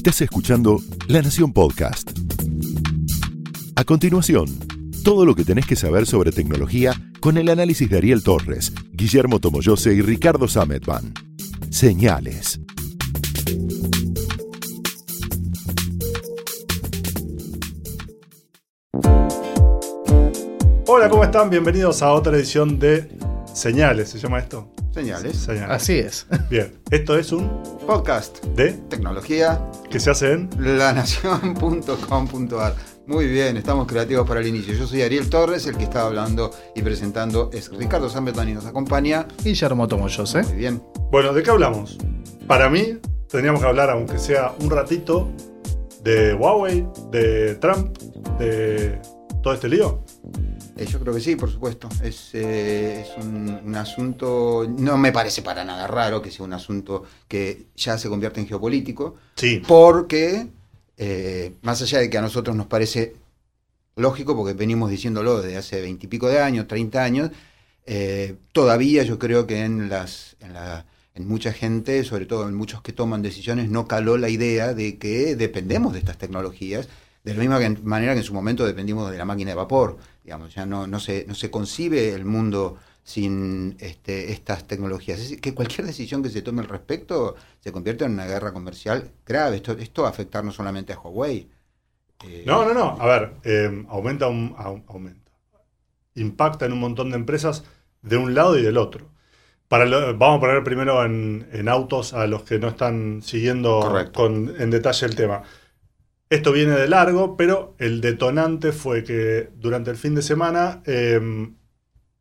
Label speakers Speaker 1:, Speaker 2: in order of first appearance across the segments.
Speaker 1: Estás escuchando La Nación Podcast. A continuación, todo lo que tenés que saber sobre tecnología con el análisis de Ariel Torres, Guillermo Tomoyose y Ricardo Sametban. Señales.
Speaker 2: Hola, ¿cómo están? Bienvenidos a otra edición de Señales, ¿se llama esto?
Speaker 3: Señales.
Speaker 2: Señales.
Speaker 4: Así es.
Speaker 2: Bien, esto es un
Speaker 3: Podcast.
Speaker 2: de
Speaker 3: Tecnología.
Speaker 2: que se hace en
Speaker 3: lanación.com.ar. Muy bien, estamos creativos para el inicio. Yo soy Ariel Torres, el que está hablando y presentando es Ricardo San y nos acompaña.
Speaker 4: Guillermo Tomoyose.
Speaker 3: Muy bien.
Speaker 2: Bueno, ¿de qué hablamos? Para mí, tendríamos que hablar, aunque sea un ratito, de Huawei, de Trump, de todo este lío.
Speaker 3: Eh, yo creo que sí, por supuesto. Es, eh, es un, un asunto, no me parece para nada raro que sea un asunto que ya se convierte en geopolítico,
Speaker 2: Sí.
Speaker 3: porque eh, más allá de que a nosotros nos parece lógico, porque venimos diciéndolo desde hace veintipico de años, 30 años, todavía yo creo que en, las, en, la- en mucha gente, sobre todo en muchos que toman decisiones, no caló la idea de que dependemos de estas tecnologías, de la misma que- manera que en su momento dependimos de la máquina de vapor. Digamos, ya no, no, se, no se concibe el mundo sin este, estas tecnologías. Es decir, que cualquier decisión que se tome al respecto se convierte en una guerra comercial grave. Esto, esto va a afectar no solamente a Huawei. eh,
Speaker 2: No, no, no. A ver, eh, aumenta, un, aumenta. Impacta en un montón de empresas de un lado y del otro. Para lo- vamos a poner primero en, en autos a los que no están siguiendo con, en detalle el tema. Esto viene de largo, pero el detonante fue que durante el fin de semana eh,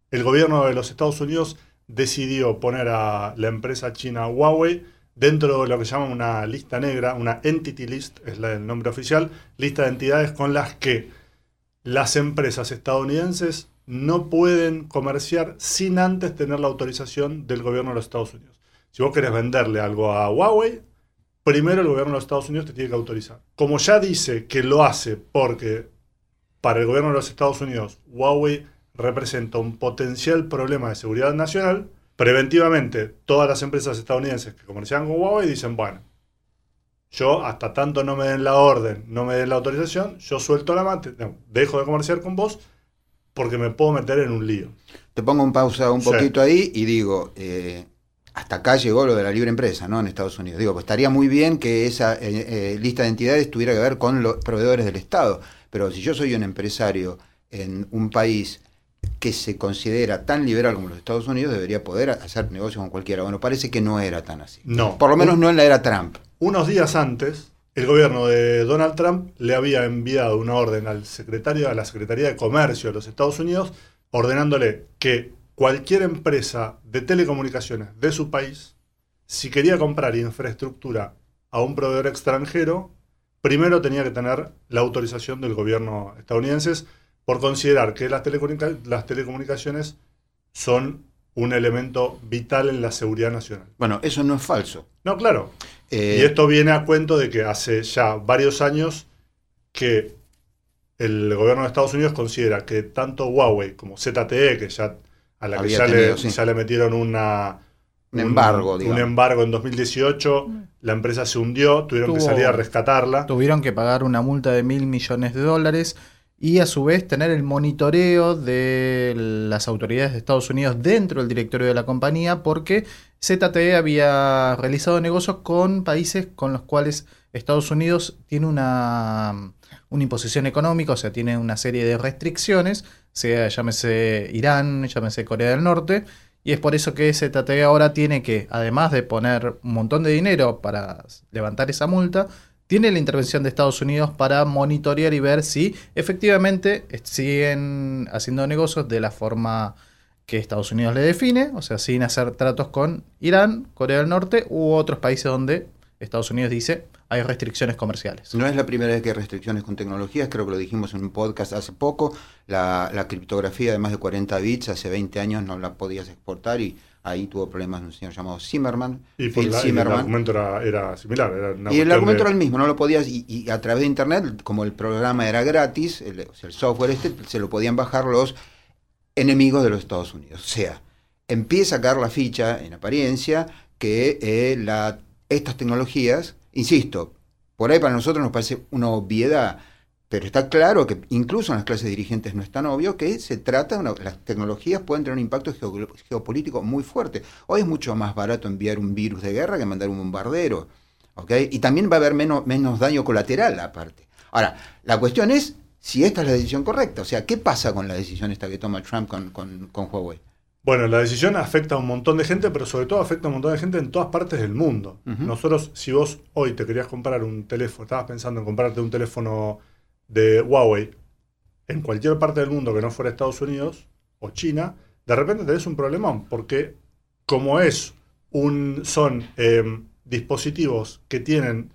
Speaker 2: el gobierno de los Estados Unidos decidió poner a la empresa china Huawei dentro de lo que llaman una lista negra, una entity list, es el nombre oficial, lista de entidades con las que las empresas estadounidenses no pueden comerciar sin antes tener la autorización del gobierno de los Estados Unidos. Si vos querés venderle algo a Huawei, primero el gobierno de los Estados Unidos te tiene que autorizar. Como ya dice que lo hace porque para el gobierno de los Estados Unidos Huawei representa un potencial problema de seguridad nacional, preventivamente todas las empresas estadounidenses que comercian con Huawei dicen, bueno, yo hasta tanto no me den la orden, no me den la autorización, yo suelto la mate, no, dejo de comerciar con vos porque me puedo meter en un lío.
Speaker 3: Te pongo en pausa un
Speaker 2: Sí.
Speaker 3: poquito ahí y digo, eh, hasta acá llegó lo de la libre empresa, ¿no? En Estados Unidos. Digo, pues estaría muy bien que esa eh, eh, lista de entidades tuviera que ver con los proveedores del Estado. Pero si yo soy un empresario en un país que se considera tan liberal como los Estados Unidos, debería poder hacer negocio con cualquiera. Bueno, parece que no era tan así.
Speaker 2: No.
Speaker 3: Por lo menos no en la era Trump.
Speaker 2: Unos días antes, el gobierno de Donald Trump le había enviado una orden al secretario, a la Secretaría de Comercio de los Estados Unidos, ordenándole que cualquier empresa de telecomunicaciones de su país, si quería comprar infraestructura a un proveedor extranjero, primero tenía que tener la autorización del gobierno estadounidense por considerar que las, telecomunica- las telecomunicaciones son un elemento vital en la seguridad nacional.
Speaker 3: Bueno, eso no es falso.
Speaker 2: No, claro,
Speaker 3: Eh,
Speaker 2: y esto viene a cuento de que hace ya varios años que el gobierno de Estados Unidos considera que tanto Huawei como ZTE, que ya a la que ya,
Speaker 3: tenido,
Speaker 2: le,
Speaker 3: sí.
Speaker 2: ya le metieron una,
Speaker 3: Un embargo,
Speaker 2: un embargo en 2018, la empresa se hundió, tuvieron que salir a rescatarla.
Speaker 4: Tuvieron que pagar una multa de mil millones de dólares y a su vez tener el monitoreo de las autoridades de Estados Unidos dentro del directorio de la compañía porque ZTE había realizado negocios con países con los cuales Estados Unidos tiene una, una imposición económica, o sea, tiene una serie de restricciones, sea llámese Irán, llámese Corea del Norte, y es por eso que ZTE ahora tiene que, además de poner un montón de dinero para levantar esa multa, tiene la intervención de Estados Unidos para monitorear y ver si efectivamente siguen haciendo negocios de la forma que Estados Unidos le define, o sea, sin hacer tratos con Irán, Corea del Norte u otros países donde Estados Unidos dice hay restricciones comerciales.
Speaker 3: No es la primera vez que hay restricciones con tecnologías, creo que lo dijimos en un podcast hace poco. La, la criptografía de más de 40 bits hace 20 años no la podías exportar y ahí tuvo problemas un señor llamado Zimmerman.
Speaker 2: Y, por
Speaker 3: Phil
Speaker 2: la- y el
Speaker 3: Zimmerman.
Speaker 2: argumento era, era similar. era una
Speaker 3: Y el argumento
Speaker 2: de-
Speaker 3: era el mismo, no lo podías, y, y a través de internet, como el programa era gratis, el, o sea, el software este, se lo podían bajar los enemigos de los Estados Unidos. O sea, empieza a caer la ficha, en apariencia, que eh, la, estas tecnologías, insisto, Por ahí para nosotros nos parece una obviedad, pero está claro que incluso en las clases dirigentes no es tan obvio que se trata, de una- las tecnologías pueden tener un impacto geo- geopolítico muy fuerte. Hoy es mucho más barato enviar un virus de guerra que mandar un bombardero. Y también va a haber menos, menos daño colateral aparte. Ahora, la cuestión es si esta es la decisión correcta. O sea, ¿qué pasa con la decisión esta que toma Trump con, con, con Huawei?
Speaker 2: Bueno, la decisión afecta a un montón de gente, pero sobre todo afecta a un montón de gente en todas partes del mundo. Nosotros, si vos hoy te querías comprar un teléfono, estabas pensando en comprarte un teléfono de Huawei en cualquier parte del mundo que no fuera Estados Unidos o China, de repente tenés un problemón, porque como es un, son eh, dispositivos que tienen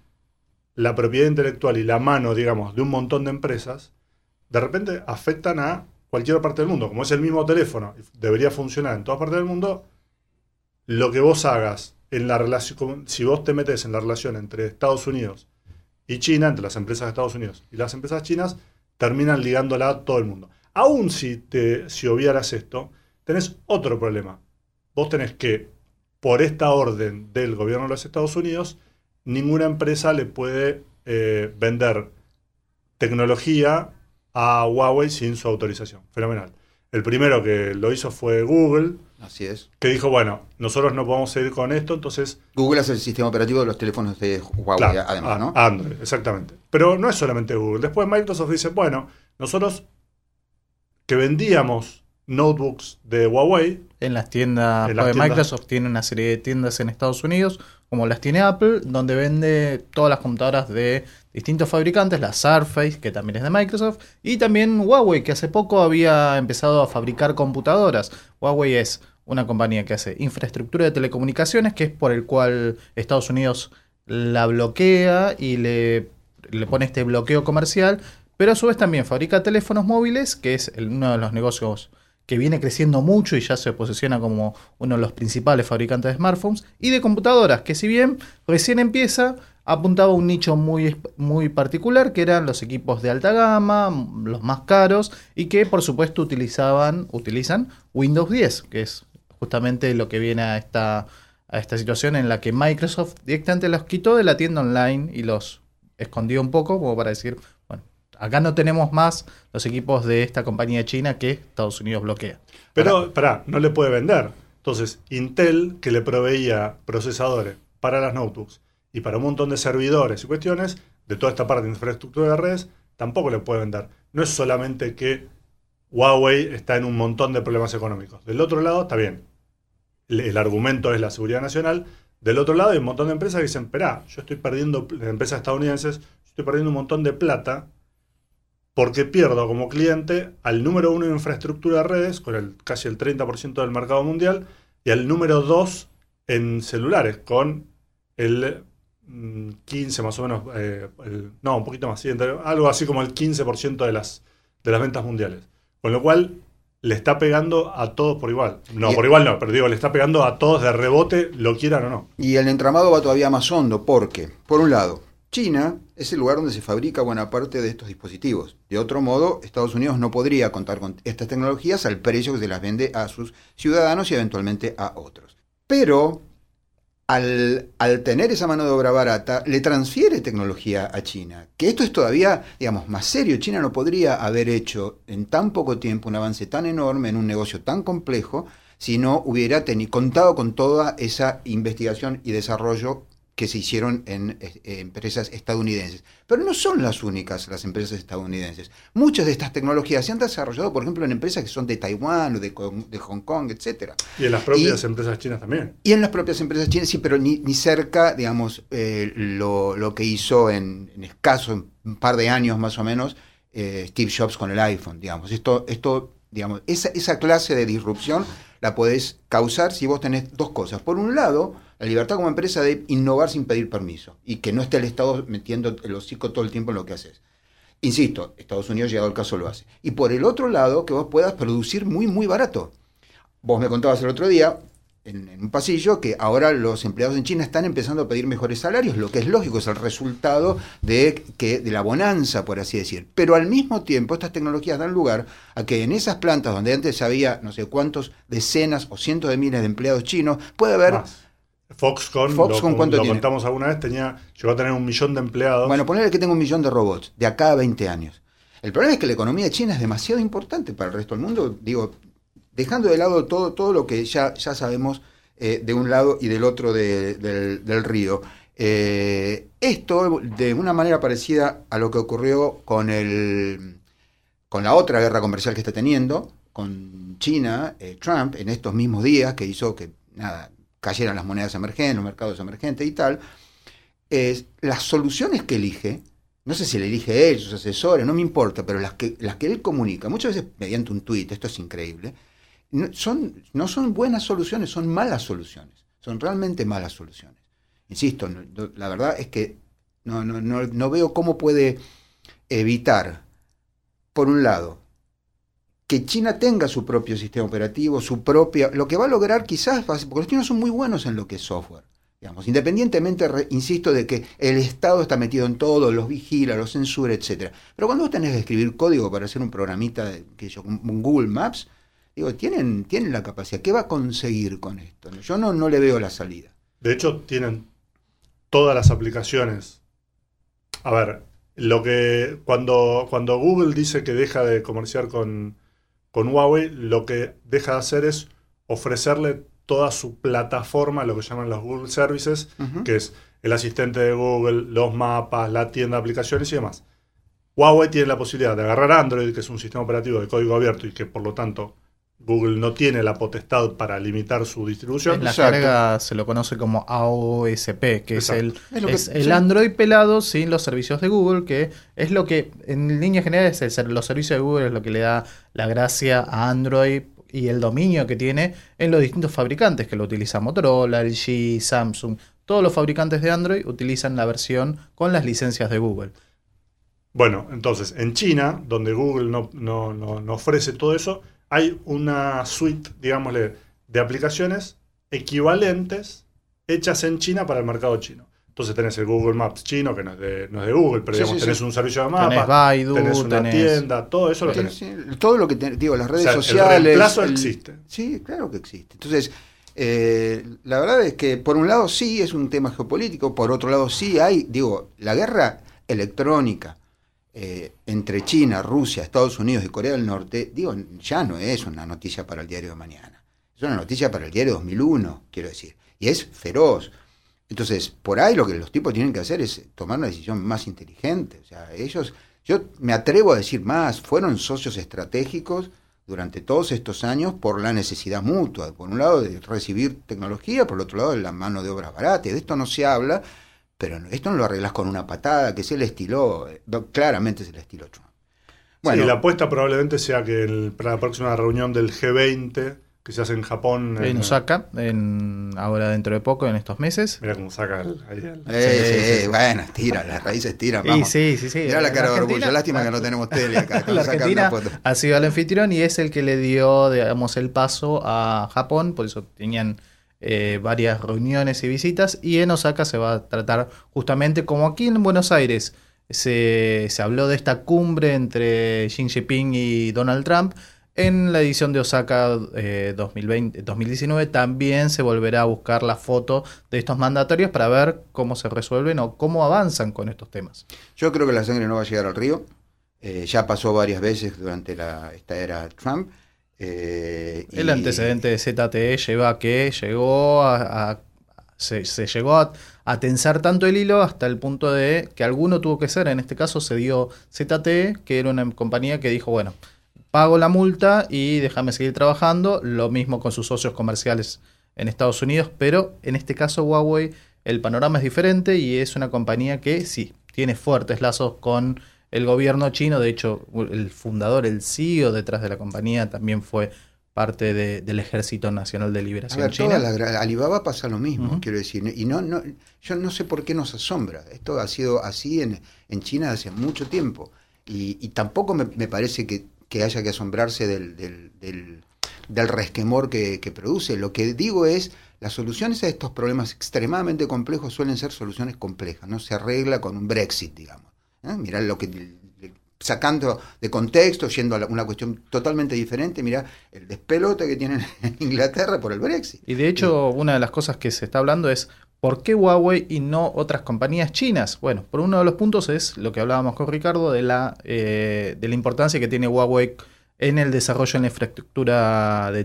Speaker 2: la propiedad intelectual y la mano, digamos, de un montón de empresas, de repente afectan a cualquier parte del mundo. Como es el mismo teléfono, debería funcionar en todas partes del mundo, lo que vos hagas en la relación, si vos te metes en la relación entre Estados Unidos y China, entre las empresas de Estados Unidos y las empresas chinas, terminan ligándola a todo el mundo. Aún si, si obviaras esto, tenés otro problema. Vos tenés que, por esta orden del gobierno de los Estados Unidos, ninguna empresa le puede eh, vender tecnología a Huawei sin su autorización. Fenomenal. El primero que lo hizo fue Google,
Speaker 3: Así es.
Speaker 2: que dijo, bueno, nosotros no podemos seguir con esto, entonces...
Speaker 3: Google es el sistema operativo de los teléfonos de Huawei,
Speaker 2: claro,
Speaker 3: además, ¿no?
Speaker 2: Android, exactamente. Pero no es solamente Google. Después Microsoft dice, bueno, nosotros que vendíamos notebooks de Huawei,
Speaker 4: En las tiendas,
Speaker 2: En las tiendas.
Speaker 4: Microsoft tiene una serie de tiendas en Estados Unidos, como las tiene Apple, donde vende todas las computadoras de distintos fabricantes, la Surface, que también es de Microsoft, y también Huawei, que hace poco había empezado a fabricar computadoras. Huawei es una compañía que hace infraestructura de telecomunicaciones, que es por el cual Estados Unidos la bloquea y le, pone este bloqueo comercial, pero a su vez también fabrica teléfonos móviles, que es uno de los negocios que viene creciendo mucho y ya se posiciona como uno de los principales fabricantes de smartphones, y de computadoras, que si bien recién empieza, apuntaba a un nicho muy, muy particular, que eran los equipos de alta gama, los más caros, y que por supuesto utilizaban, utilizan Windows 10, que es justamente lo que viene a esta, a esta situación en la que Microsoft directamente los quitó de la tienda online y los escondió un poco, como para decir, bueno, acá no tenemos más los equipos de esta compañía china que Estados Unidos bloquea.
Speaker 2: pero, pará, no le puede vender. Entonces, Intel, que le proveía procesadores para las notebooks y para un montón de servidores y cuestiones, de toda esta parte de infraestructura de redes, tampoco le puede vender. No es solamente que Huawei está en un montón de problemas económicos. Del otro lado, está bien, el, argumento es la seguridad nacional. Del otro lado hay un montón de empresas que dicen, esperá, yo estoy perdiendo, empresas estadounidenses, yo estoy perdiendo un montón de plata porque pierdo como cliente al número uno en infraestructura de redes, con el, casi el 30% del mercado mundial, y al número dos en celulares, con el 15 más o menos, eh, el- no, un poquito más, sí, entre- algo así como el 15% de las, de las ventas mundiales. Con lo cual le está pegando a todos por igual. No,
Speaker 3: Y-
Speaker 2: por igual no, pero digo, le está pegando a todos de rebote, lo quieran o no.
Speaker 3: Y el entramado va todavía más hondo porque, por un lado, China es el lugar donde se fabrica buena parte de estos dispositivos. De otro modo, Estados Unidos no podría contar con estas tecnologías al precio que se las vende a sus ciudadanos y eventualmente a otros. Pero al, tener esa mano de obra barata, le transfiere tecnología a China. Que esto es todavía, digamos, más serio. China no podría haber hecho en tan poco tiempo un avance tan enorme en un negocio tan complejo si no hubiera contado con toda esa investigación y desarrollo que se hicieron en eh, empresas estadounidenses. Pero no son las únicas las empresas estadounidenses. Muchas de estas tecnologías se han desarrollado, por ejemplo, en empresas que son de Taiwán o de, de Hong Kong, etcétera.
Speaker 2: Y en las propias
Speaker 3: Y-
Speaker 2: empresas chinas también.
Speaker 3: Y en las propias empresas chinas, sí, pero ni, ni cerca, digamos, eh, lo, lo que hizo en, en escaso, en un par de años más o menos, eh, Steve Jobs con el iPhone, digamos. Esto, esto digamos, esa, esa clase de disrupción la podés causar si vos tenés dos cosas. Por un lado, la libertad como empresa de innovar sin pedir permiso y que no esté el Estado metiendo el hocico todo el tiempo en lo que haces. Insisto, Estados Unidos, llegado el caso, lo hace. Y por el otro lado, que vos puedas producir muy, muy barato. Vos me contabas el otro día, en, un pasillo, que ahora los empleados en China están empezando a pedir mejores salarios, lo que es lógico, es el resultado de, que, de la bonanza, por así decir. Pero al mismo tiempo, estas tecnologías dan lugar a que en esas plantas donde antes había no sé cuántos decenas o cientos de miles de empleados chinos, puede haber.
Speaker 2: Foxconn,
Speaker 3: Foxconn,
Speaker 2: lo,
Speaker 3: ¿cuánto
Speaker 2: lo
Speaker 3: tiene?
Speaker 2: contamos alguna vez, tenía, llegó a tener un millón de empleados.
Speaker 3: Bueno, ponerle que tengo un millón de robots de acá a 20 años. El problema es que la economía china es demasiado importante para el resto del mundo. Digo, dejando de lado todo, todo lo que ya, ya sabemos eh, de un lado y del otro de- del, del río. Eh, esto, de una manera parecida a lo que ocurrió con, el, con la otra guerra comercial que está teniendo, con China, eh, Trump, en estos mismos días, que hizo que nada, cayeran las monedas emergentes, los mercados emergentes y tal, las soluciones que elige, no sé si le elige él, sus asesores, no me importa, pero las que, las que él comunica, muchas veces mediante un tuit, esto es increíble, no son, no son buenas soluciones, son malas soluciones, son realmente malas soluciones. Insisto, la verdad es que no, no, no, no veo cómo puede evitar, por un lado, que China tenga su propio sistema operativo, su propia... Lo que va a lograr quizás, porque los chinos son muy buenos en lo que es software. Digamos, independientemente, insisto, de que el Estado está metido en todo, los vigila, los censura, etcétera. Pero cuando vos tenés que escribir código para hacer un programita, que yo, un Google Maps, digo, tienen, tienen la capacidad. ¿Qué va a conseguir con esto? Yo no, no le veo la salida.
Speaker 2: De hecho, tienen todas las aplicaciones. A ver, lo que cuando, cuando Google dice que deja de comerciar con, con Huawei, lo que deja de hacer es ofrecerle toda su plataforma, lo que llaman los Google Services, que es el asistente de Google, los mapas, la tienda de aplicaciones y demás. Huawei tiene la posibilidad de agarrar Android, que es un sistema operativo de código abierto y que por lo tanto Google no tiene la potestad para limitar su distribución.
Speaker 4: En la
Speaker 3: Exacto.
Speaker 4: carga se lo conoce como AOSP, que es el,
Speaker 3: Es lo que-
Speaker 4: es el
Speaker 3: sí.
Speaker 4: Android pelado sin los servicios de Google, que es lo que, en líneas generales, el ser- los servicios de Google es lo que le da la gracia a Android y el dominio que tiene en los distintos fabricantes que lo utilizan. Motorola, LG, Samsung, todos los fabricantes de Android utilizan la versión con las licencias de Google.
Speaker 2: Bueno, entonces, en China, donde Google no, no- no- no ofrece todo eso, hay una suite, digámosle, de aplicaciones equivalentes hechas en China para el mercado chino. Entonces tenés el Google Maps chino, que no es de, no es de Google, pero
Speaker 3: Sí,
Speaker 2: digamos,
Speaker 3: sí,
Speaker 2: tenés
Speaker 3: sí.
Speaker 2: un servicio de
Speaker 4: Tenés
Speaker 2: mapas,
Speaker 4: Baidu,
Speaker 2: tenés una
Speaker 4: tenés-
Speaker 2: tienda, todo eso lo tenés.
Speaker 3: sí, todo lo que te- digo, las redes
Speaker 2: O sea, el
Speaker 3: sociales.
Speaker 2: reemplazo
Speaker 3: el-
Speaker 2: existe.
Speaker 3: Sí, claro que existe. Entonces, eh, la verdad es que por un lado sí es un tema geopolítico, por otro lado sí hay, digo, la guerra electrónica eh, entre China, Rusia, Estados Unidos y Corea del Norte, digo, ya no es una noticia para el diario de mañana. Es una noticia para el diario 2001, quiero decir. Y es feroz. Entonces, por ahí lo que los tipos tienen que hacer es tomar una decisión más inteligente. O sea, ellos, yo me atrevo a decir más, fueron socios estratégicos durante todos estos años por la necesidad mutua. Por un lado, de recibir tecnología, por el otro lado, de la mano de obra barata. Y de esto no se habla, pero esto no lo arreglas con una patada, que es el estilo, eh, claramente es el estilo Trump. Bueno,
Speaker 2: Sí, la apuesta probablemente sea que el- para la próxima reunión del G20, que se hace en Japón,
Speaker 4: En Osaka, en, ahora dentro de poco, en estos meses.
Speaker 2: mira cómo saca el, ahí el-
Speaker 3: eh,
Speaker 4: Sí,
Speaker 3: sí,
Speaker 4: sí, sí.
Speaker 3: bueno, tira, las raíces tiran,
Speaker 4: Y
Speaker 3: vamos.
Speaker 4: sí, sí, sí.
Speaker 3: Mirá la
Speaker 4: En
Speaker 3: cara de orgullo, lástima que no tenemos tele acá.
Speaker 4: La Argentina ha sido el anfitrión y es el que le dio, digamos, el paso a Japón, por eso tenían eh, varias reuniones y visitas, y en Osaka se va a tratar justamente como aquí en Buenos Aires se, se habló de esta cumbre entre Xi Jinping y Donald Trump. En la edición de Osaka eh, 2020, 2019 también se volverá a buscar la foto de estos mandatorios para ver cómo se resuelven o cómo avanzan con estos temas.
Speaker 3: Yo creo que la sangre no va a llegar al río. Eh, ya pasó varias veces durante la, esta era Trump. Eh,
Speaker 4: El
Speaker 3: y-
Speaker 4: antecedente de ZTE lleva a que llegó a, a- se, se llegó a, a tensar tanto el hilo hasta el punto de que alguno tuvo que ser, en este caso se dio ZTE, que era una compañía que dijo, bueno, pago la multa y déjame seguir trabajando, lo mismo con sus socios comerciales en Estados Unidos, pero en este caso Huawei el panorama es diferente y es una compañía que sí, tiene fuertes lazos con el gobierno chino, de hecho el fundador, el CEO detrás de la compañía también fue parte de- del Ejército Nacional de
Speaker 3: A
Speaker 4: Liberación
Speaker 3: ver,
Speaker 4: China.
Speaker 3: toda la Alibaba pasa lo mismo, quiero decir. Y no, no, yo no sé por qué nos asombra. Esto ha sido así en, en China hace mucho tiempo. Y, y tampoco me, me parece que, que haya que asombrarse del, del, del- del resquemor que, que produce. Lo que digo es, las soluciones a estos problemas extremadamente complejos suelen ser soluciones complejas. No se arregla con un Brexit, digamos. ¿Eh? Mirá lo que sacando de contexto, yendo a una cuestión totalmente diferente. Mira el despelote que tienen en Inglaterra por el Brexit.
Speaker 4: Y de hecho, una de las cosas que se está hablando es ¿Por qué Huawei y no otras compañías chinas? Bueno, por uno de los puntos es lo que hablábamos con Ricardo de la, eh, de la importancia que tiene Huawei en el desarrollo en la infraestructura de,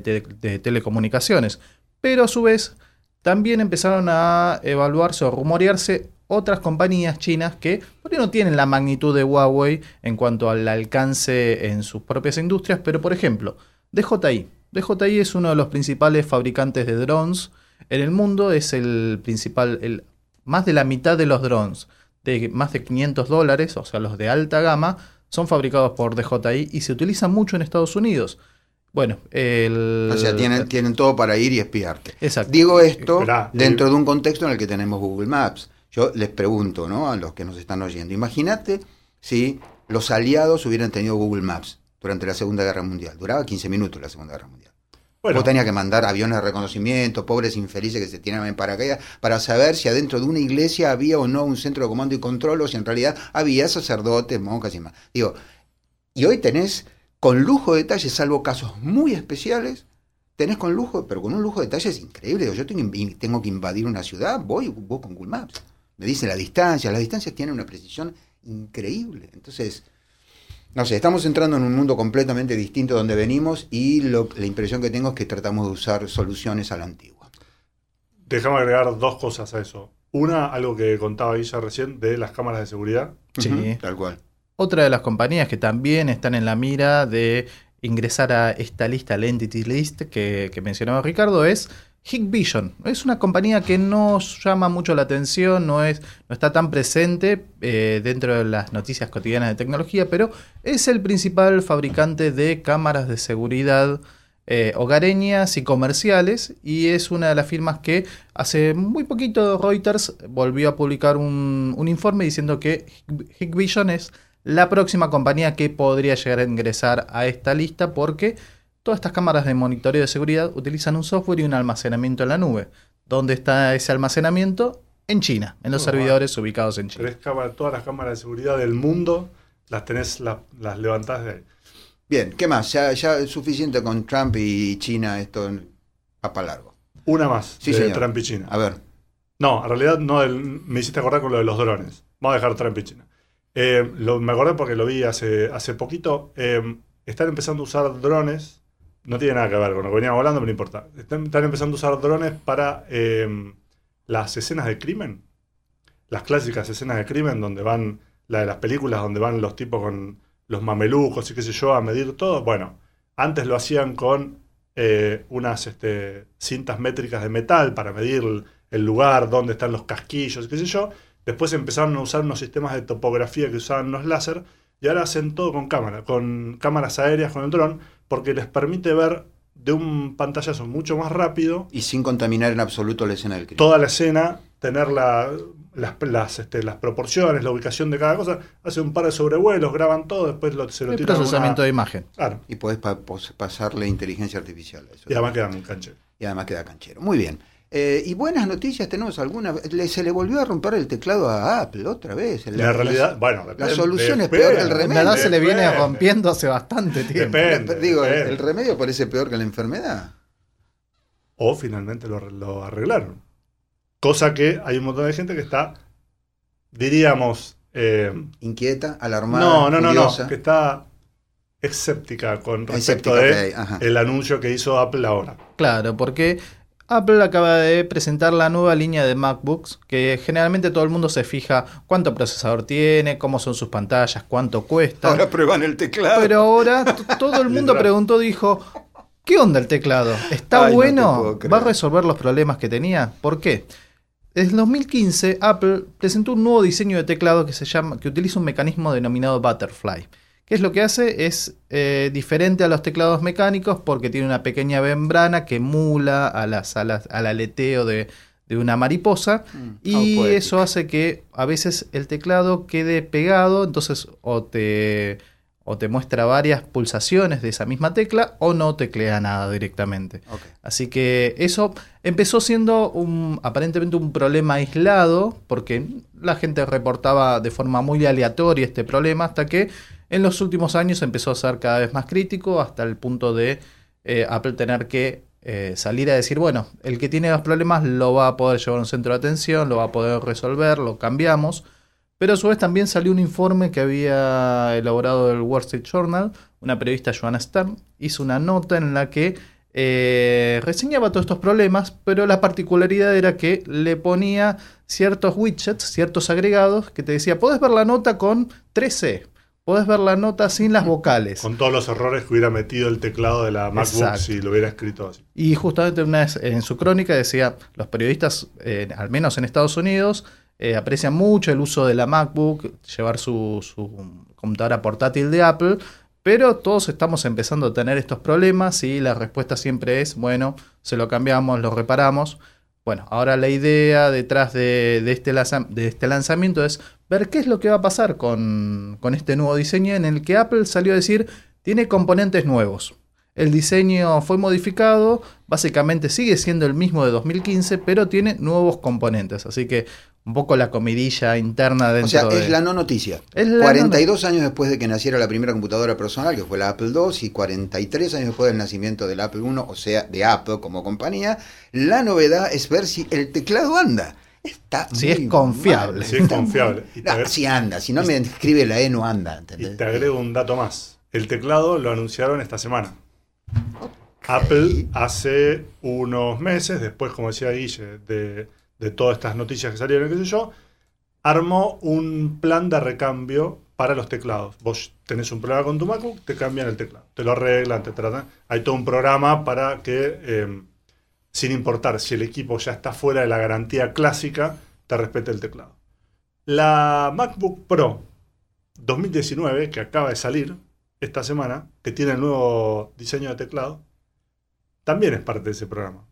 Speaker 4: telecomunicaciones. Pero a su vez, también empezaron a evaluarse o rumorearse otras compañías chinas que no tienen la magnitud de Huawei en cuanto al alcance en sus propias industrias, pero por ejemplo, DJI. DJI es uno de los principales fabricantes de drones en el mundo, es el principal, el, más de la mitad de los drones de más de 500 dólares, o sea, los de alta gama, son fabricados por DJI y se utilizan mucho en Estados Unidos. Bueno, el...
Speaker 3: O sea, tienen, tienen todo para ir y espiarte.
Speaker 4: Exacto.
Speaker 3: Digo esto dentro de un contexto en el que tenemos Google Maps. Yo les pregunto, ¿no? A los que nos están oyendo. Imagínate si los aliados hubieran tenido Google Maps durante la Segunda Guerra Mundial. Duraba 15 minutos la Segunda Guerra Mundial. Vos tenías que mandar aviones de reconocimiento, pobres infelices que se tiran en paracaídas, para saber si adentro de una iglesia había o no un centro de comando y control, o si en realidad había sacerdotes, monjas y más. Digo, y hoy tenés con lujo de detalles, salvo casos muy especiales, tenés con lujo, pero con un lujo de detalles increíble. Yo tengo, que invadir una ciudad, voy, voy con Google Maps. Me dice la distancia, las distancias tienen una precisión increíble. Entonces, no sé, estamos entrando en un mundo completamente distinto donde venimos y la impresión que tengo es que tratamos de usar soluciones a la antigua.
Speaker 2: Déjame agregar dos cosas a eso. Una, algo que contaba Guilla recién, de las cámaras de seguridad.
Speaker 4: Sí,
Speaker 3: tal cual.
Speaker 4: Otra de las compañías que también están en la mira de ingresar a esta lista, la Entity List que, que mencionaba Ricardo, es Hikvision es una compañía que no llama mucho la atención, no, es, no está tan presente eh, dentro de las noticias cotidianas de tecnología, pero es el principal fabricante de cámaras de seguridad eh, hogareñas y comerciales y es una de las firmas que hace muy poquito Reuters volvió a publicar un, un informe diciendo que Hikvision es la próxima compañía que podría llegar a ingresar a esta lista porque Todas estas cámaras de monitoreo de seguridad utilizan un software y un almacenamiento en la nube. ¿Dónde está ese almacenamiento? En China, en los servidores ubicados en China.
Speaker 2: todas las cámaras de seguridad del mundo las tenés, las, levantadas de ahí.
Speaker 3: Bien, ¿qué más? Ya, es suficiente con Trump y China, esto va para largo.
Speaker 2: Una más
Speaker 3: sí,
Speaker 2: de Trump y China.
Speaker 3: A ver.
Speaker 2: No, en realidad no, me hiciste acordar con lo de los drones. Vamos a dejar Trump y China. Eh, me acordé porque lo vi hace, hace poquito. Eh, están empezando a usar drones no tiene nada que ver con lo que veníamos hablando, pero no importa. Están, empezando a usar drones para em, las escenas de crimen. Las clásicas escenas de crimen donde van, la de las películas donde van los tipos con los mamelucos y qué sé yo a medir todo. Bueno, antes lo hacían con eh, unas este, cintas métricas de metal para medir el lugar, dónde están los casquillos, qué sé yo. Después empezaron a usar unos sistemas de topografía que usaban los láser y ahora hacen todo con cámara, con cámaras aéreas, con el dron porque les permite ver de un pantallazo mucho más rápido.
Speaker 3: Y sin contaminar en absoluto la escena del crimen.
Speaker 2: Toda la escena, tener las, las, este, las proporciones, la ubicación de cada cosa. Hace un par de sobrevuelos, graban todo, después lo, se lo
Speaker 4: tiran. procesamiento de imagen.
Speaker 3: Claro. Y podés pasarle inteligencia artificial.
Speaker 2: Eso y además queda canchero.
Speaker 3: Y además queda canchero. Muy bien. Eh, y buenas noticias tenemos alguna. se le volvió a romper el teclado a Apple otra vez.
Speaker 2: La, realidad, bueno,
Speaker 3: la solución es peor que el remedio.
Speaker 4: La verdad se le viene rompiendo hace bastante tiempo.
Speaker 3: Digo, el remedio parece peor que la enfermedad.
Speaker 2: O finalmente lo, arreglaron. Cosa que hay un montón de gente que está, diríamos. Eh,
Speaker 3: Inquieta, alarmada.
Speaker 2: No, no, no, no, que está escéptica con respecto de el anuncio que hizo Apple ahora.
Speaker 4: Claro, porque Apple acaba de presentar la nueva línea de MacBooks, que generalmente todo el mundo se fija cuánto procesador tiene, cómo son sus pantallas, cuánto cuesta.
Speaker 3: Ahora prueban el teclado.
Speaker 4: Pero ahora todo el mundo preguntó, dijo, ¿qué onda el teclado? ¿Está bueno? ¿Va a resolver los problemas que tenía? ¿Por qué? En 2015 Apple presentó un nuevo diseño de teclado que se llama que utiliza un mecanismo denominado Butterfly. ¿Qué es lo que hace? Es eh, diferente a los teclados mecánicos porque tiene una pequeña membrana que emula a las, al aleteo de, una mariposa mm, y eso hace que a veces el teclado quede pegado, entonces o te, o te muestra varias pulsaciones de esa misma tecla o no teclea nada directamente. Así que eso empezó siendo un, aparentemente un problema aislado porque la gente reportaba de forma muy aleatoria este problema hasta que En los últimos años empezó a ser cada vez más crítico hasta el punto de eh, Apple tener que eh, salir a decir, bueno, el que tiene los problemas lo va a poder llevar a un centro de atención, lo va a poder resolver, lo cambiamos. Pero a su vez también salió un informe que había elaborado el Wall Street Journal, una periodista Joanna Stern, hizo una nota en la que eh, reseñaba todos estos problemas, pero la particularidad era que le ponía ciertos widgets, ciertos agregados, que te decía, podés ver la nota con 13, podés ver la nota sin las vocales.
Speaker 2: Con todos los errores que hubiera metido el teclado de la MacBook
Speaker 4: Exacto.
Speaker 2: si lo hubiera escrito así.
Speaker 4: Y justamente una vez en su crónica decía, los periodistas, eh, al menos en Estados Unidos, eh, aprecian mucho el uso de la MacBook, llevar su, su computadora portátil de Apple, pero todos estamos empezando a tener estos problemas y la respuesta siempre es, bueno, se lo cambiamos, lo reparamos. Bueno, ahora la idea detrás de, de este, de este lanzamiento es ver qué es lo que va a pasar con, con este nuevo diseño en el que Apple salió a decir, tiene componentes nuevos. El diseño fue modificado, básicamente sigue siendo el mismo de 2015, pero tiene nuevos componentes. Así que un poco la comidilla interna
Speaker 3: O
Speaker 4: dentro
Speaker 3: sea,
Speaker 4: de...
Speaker 3: es la no noticia.
Speaker 4: Es la
Speaker 3: 42 años después de que naciera la primera computadora personal, que fue la Apple II, y 43 años después del nacimiento del Apple I, o sea, de Apple como compañía, la novedad es ver si el teclado anda. Está
Speaker 4: Si
Speaker 3: muy
Speaker 4: es confiable.
Speaker 3: mal.
Speaker 2: Si es confiable. Y
Speaker 3: No, si anda, si no me escribe la E no anda,
Speaker 2: y
Speaker 3: ¿entendés?
Speaker 2: te agrego un dato más. El teclado lo anunciaron esta semana. Apple hace unos meses, después, como decía Guille, de, de todas estas noticias que salieron, qué sé yo, armó un plan de recambio para los teclados. Vos tenés un problema con tu MacBook, te cambian el teclado, te lo arreglan, te tratan. Hay todo un programa para que, eh, sin importar si el equipo ya está fuera de la garantía clásica, te respete el teclado. La MacBook Pro 2019, que acaba de salir esta semana, que tiene el nuevo diseño de teclado, también es parte de ese programa.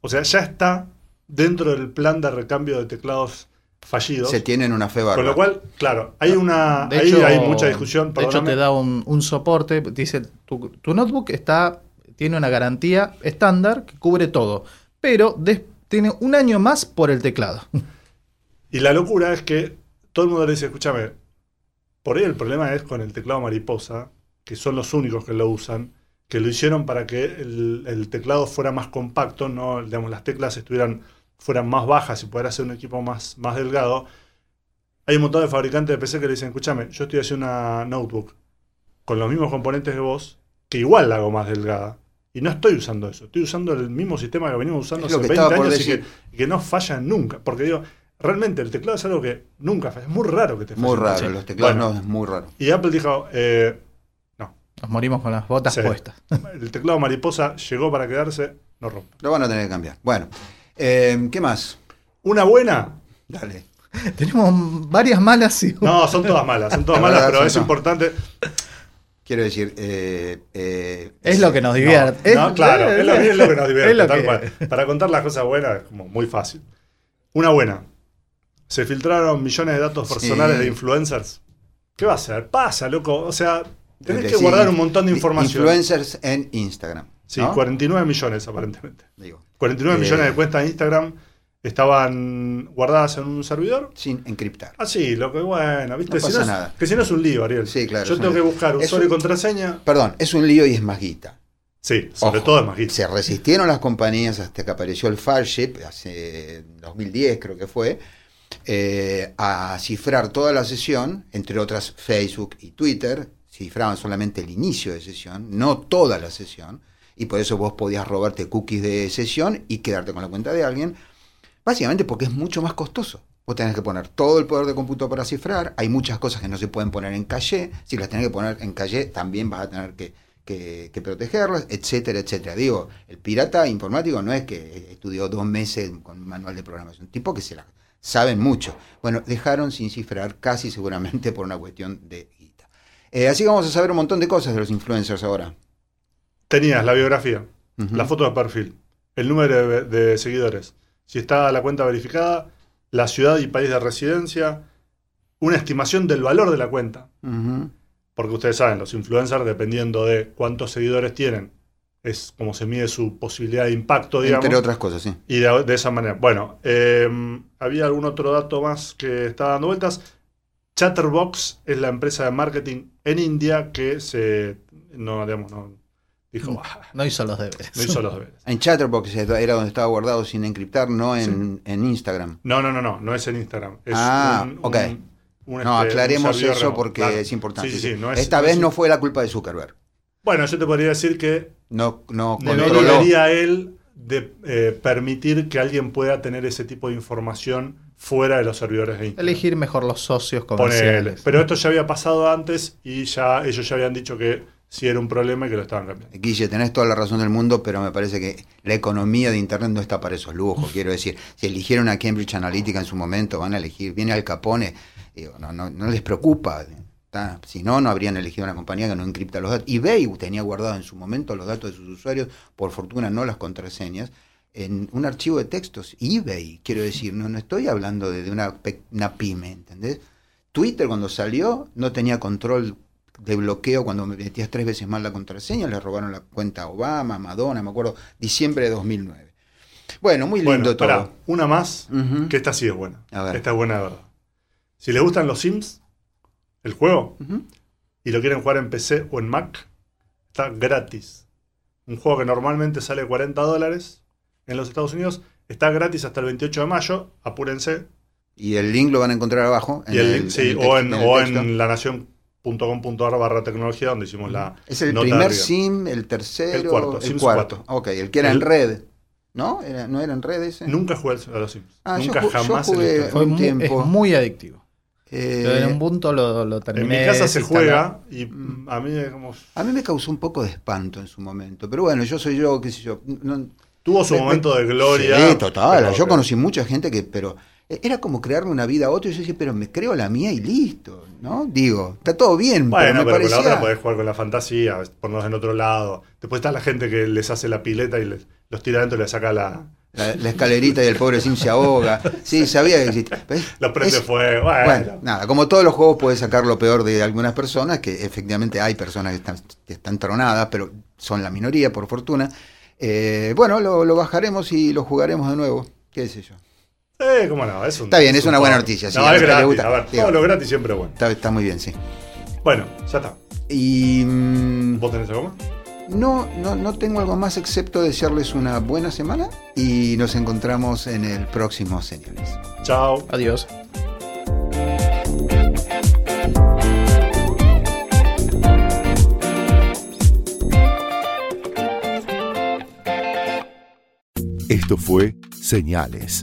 Speaker 2: O sea, ya está dentro del plan de recambio de teclados fallidos.
Speaker 3: Se tienen una fe bárbara.
Speaker 2: Con lo cual, claro, hay una.
Speaker 4: De
Speaker 2: ahí
Speaker 4: hecho-
Speaker 2: hay mucha discusión.
Speaker 4: De hecho, te da un, un soporte. Dice, tu, tu notebook está, tiene una garantía estándar que cubre todo. Pero tiene un año más por el teclado.
Speaker 2: Y la locura es que todo el mundo le dice, escúchame, por ahí el problema es con el teclado mariposa, que son los únicos que lo usan, que lo hicieron para que el, el teclado fuera más compacto, no, digamos, las teclas estuvieran, fueran más bajas y poder hacer un equipo más, más delgado. Hay un montón de fabricantes de PC que le dicen, escúchame, yo estoy haciendo una notebook con los mismos componentes de vos, que igual la hago más delgada. Y no estoy usando eso, estoy usando el mismo sistema que venimos usando hace
Speaker 3: que
Speaker 2: 20
Speaker 3: estaba por
Speaker 2: años y que,
Speaker 3: decir.
Speaker 2: y que no falla nunca. Porque digo, realmente el teclado es algo que nunca falla. Es muy raro que te falle.
Speaker 3: Muy raro,
Speaker 2: Sí.
Speaker 3: los teclados
Speaker 2: Bueno,
Speaker 3: no, es muy raro.
Speaker 2: Y Apple dijo, eh, no,
Speaker 4: Nos morimos con las botas
Speaker 2: Sí.
Speaker 4: puestas.
Speaker 2: el teclado mariposa llegó para quedarse, no rompe.
Speaker 3: Lo van a tener que cambiar. Bueno, eh, ¿qué más?
Speaker 2: Una buena,
Speaker 3: Dale.
Speaker 4: Tenemos varias malas y
Speaker 2: no, son todas malas, son todas
Speaker 3: La
Speaker 2: malas,
Speaker 3: verdad,
Speaker 2: pero es
Speaker 3: todas.
Speaker 2: importante.
Speaker 3: Quiero decir, eh, eh,
Speaker 4: es lo que nos divierte.
Speaker 2: No, no, claro, es lo, es lo que nos divierte, tal
Speaker 4: que-
Speaker 2: cual. Para contar las cosas buenas es como muy fácil. Una buena. Se filtraron millones de datos
Speaker 3: Sí.
Speaker 2: personales de influencers. ¿Qué va a hacer? Pasa, loco. O sea, tenés que guardar un montón de información.
Speaker 3: Influencers en Instagram.
Speaker 2: Sí,
Speaker 3: ¿no?
Speaker 2: 49 millones aparentemente.
Speaker 3: Digo,
Speaker 2: 49
Speaker 3: Eh.
Speaker 2: millones de cuentas de Instagram estaban guardadas en un servidor.
Speaker 3: sin encriptar.
Speaker 2: Así, lo que bueno, ¿viste?
Speaker 3: No
Speaker 2: si
Speaker 3: pasa
Speaker 2: no es-
Speaker 3: nada.
Speaker 2: Que si no es un lío, Ariel.
Speaker 3: Sí, claro,
Speaker 2: Yo tengo
Speaker 3: un
Speaker 2: que buscar usuario y
Speaker 3: un-
Speaker 2: contraseña.
Speaker 3: Perdón, es un lío y es más guita.
Speaker 2: Sí, sobre
Speaker 3: Ojo,
Speaker 2: todo es más guita.
Speaker 3: Se resistieron las compañías hasta que apareció el Fireship, hace 2010 creo que fue, eh, a cifrar toda la sesión, entre otras Facebook y Twitter, cifraban solamente el inicio de sesión, no toda la sesión, y por eso vos podías robarte cookies de sesión y quedarte con la cuenta de alguien, básicamente porque es mucho más costoso. Vos tenés que poner todo el poder de cómputo para cifrar, hay muchas cosas que no se pueden poner en calle, si las tenés que poner en calle también vas a tener que, que- que protegerlas, etcétera, etcétera. Digo, el pirata informático no es que estudió dos meses con un manual de programación, tipo que se la saben mucho. Bueno, dejaron sin cifrar casi seguramente por una cuestión de guita. Eh, así que vamos a saber un montón de cosas de los influencers ahora.
Speaker 2: Tenías la biografía,
Speaker 3: Ujú.
Speaker 2: la foto de perfil, el número de, de seguidores, si está la cuenta verificada, la ciudad y país de residencia, una estimación del valor de la cuenta. Porque ustedes saben, los influencers, dependiendo de cuántos seguidores tienen, es como se mide su posibilidad de impacto, digamos.
Speaker 3: Entre otras cosas, sí.
Speaker 2: Y de, de esa manera. Bueno, eh, había algún otro dato más que estaba dando vueltas. Chatterbox es la empresa de marketing en India que se. No, digamos, no. Dijo, "Ah,
Speaker 4: No hizo los deberes.
Speaker 2: no hizo los deberes.
Speaker 3: En Chatterbox era donde estaba guardado sin encriptar, no en, en Instagram.
Speaker 2: No, no, no, no, no es en Instagram. Es
Speaker 3: Ah,
Speaker 2: un-
Speaker 3: ok.
Speaker 2: un- un,
Speaker 3: No,
Speaker 2: este,
Speaker 3: aclaremos eso
Speaker 2: remoto.
Speaker 3: porque
Speaker 2: Claro.
Speaker 3: es importante.
Speaker 2: Sí, sí, sí, no es-
Speaker 3: Esta
Speaker 2: no
Speaker 3: vez
Speaker 2: es-
Speaker 3: no fue la culpa de Zuckerberg.
Speaker 2: Bueno, yo te podría decir que
Speaker 3: No, no
Speaker 2: debería él de eh, permitir que alguien pueda tener ese tipo de información fuera de los servidores de Instagram.
Speaker 4: Elegir mejor los socios
Speaker 2: Ponele.
Speaker 4: comerciales.
Speaker 2: Pero esto ya había pasado antes y ya ellos ya habían dicho que sí era un problema y que lo estaban cambiando.
Speaker 3: Guille, tenés toda la razón del mundo, pero me parece que la economía de Internet no está para esos lujos. Quiero decir, si eligieron a Cambridge Analytica en su momento, van a elegir, viene Al Capone, digo, no, no, no les preocupa. ¿tá? Si no, no habrían elegido una compañía que no encripta los datos. eBay tenía guardado en su momento los datos de sus usuarios, por fortuna no las contraseñas, en un archivo de textos. eBay, quiero decir, no, no estoy hablando de, de una, una pyme, ¿entendés? Twitter cuando salió no tenía control de bloqueo cuando me metías tres veces más la contraseña, le robaron la cuenta a Obama, Madonna, me acuerdo, diciembre de 2009. Bueno, muy lindo
Speaker 2: Bueno,
Speaker 3: todo.
Speaker 2: pará, una más, que esta sí es buena.
Speaker 3: A ver.
Speaker 2: Esta es buena de verdad. Si les gustan los Sims, el juego, y lo quieren jugar en PC o en Mac, está gratis. Un juego que normalmente sale 40 dólares en los Estados Unidos, está gratis hasta el 28 de mayo, apúrense.
Speaker 3: Y el link lo van a encontrar abajo.
Speaker 2: Y el link, sí,
Speaker 3: el
Speaker 2: o en,
Speaker 3: texto.
Speaker 2: en lanación.com.ar barra tecnología, donde hicimos la...
Speaker 3: Es el
Speaker 2: nota
Speaker 3: primer
Speaker 2: arriba.
Speaker 3: sim, el tercero,
Speaker 2: El cuarto,
Speaker 3: el
Speaker 2: Sims
Speaker 3: cuarto.
Speaker 2: 4.
Speaker 3: Ok, el que era en red. ¿No? Era, ¿No era en red ese?
Speaker 2: Nunca jugué a los Sims.
Speaker 3: Ah, yo
Speaker 2: Nunca
Speaker 3: yo
Speaker 2: jamás en la
Speaker 3: jugué-.
Speaker 4: Fue
Speaker 3: un tiempo.
Speaker 4: es muy adictivo.
Speaker 3: Eh,
Speaker 4: Yo en un punto lo, lo
Speaker 2: En
Speaker 4: terminé.
Speaker 2: mi casa se juega y a mí es como...
Speaker 3: a mí me causó un poco de espanto en su momento. Pero bueno, yo soy yo, qué sé yo. no-
Speaker 2: Tuvo su
Speaker 3: Me-
Speaker 2: momento de gloria.
Speaker 3: Sí, total.
Speaker 2: pero-
Speaker 3: yo conocí mucha gente que, pero era como crearme una vida a otro. Y yo decía, pero me creo la mía y listo, ¿no? Digo, está todo bien,
Speaker 2: Bueno,
Speaker 3: pero me
Speaker 2: pero con la otra podés jugar con la fantasía, ponernos en otro lado. Después está la gente que les hace la pileta y les- los tira adentro y les saca la...
Speaker 3: La, la escalerita y el pobre Sim se ahoga. Sí, sabía que existía.
Speaker 2: Los prende
Speaker 3: Es-
Speaker 2: fuego. Bueno,
Speaker 3: Bueno, nada, como todos los juegos puedes sacar lo peor de algunas personas, que efectivamente hay personas que están, que están tronadas, pero son la minoría, por fortuna. Eh, bueno, lo, lo bajaremos y lo jugaremos de nuevo. ¿Qué sé yo?
Speaker 2: Eh, cómo no, es un-
Speaker 3: Está bien, es
Speaker 2: un
Speaker 3: una buena noticia, sí,
Speaker 2: no, es gratis.
Speaker 3: gusta.
Speaker 2: A ver,
Speaker 3: Digo.
Speaker 2: todo lo gratis siempre es bueno.
Speaker 3: Está, está muy bien, sí.
Speaker 2: Bueno, ya está.
Speaker 3: Y mm,
Speaker 2: ¿Vos tenés algo más?
Speaker 3: no, no, no tengo algo más excepto desearles una buena semana y nos encontramos en el próximo Señales.
Speaker 2: Chao.
Speaker 4: Adiós.
Speaker 1: Esto fue Señales,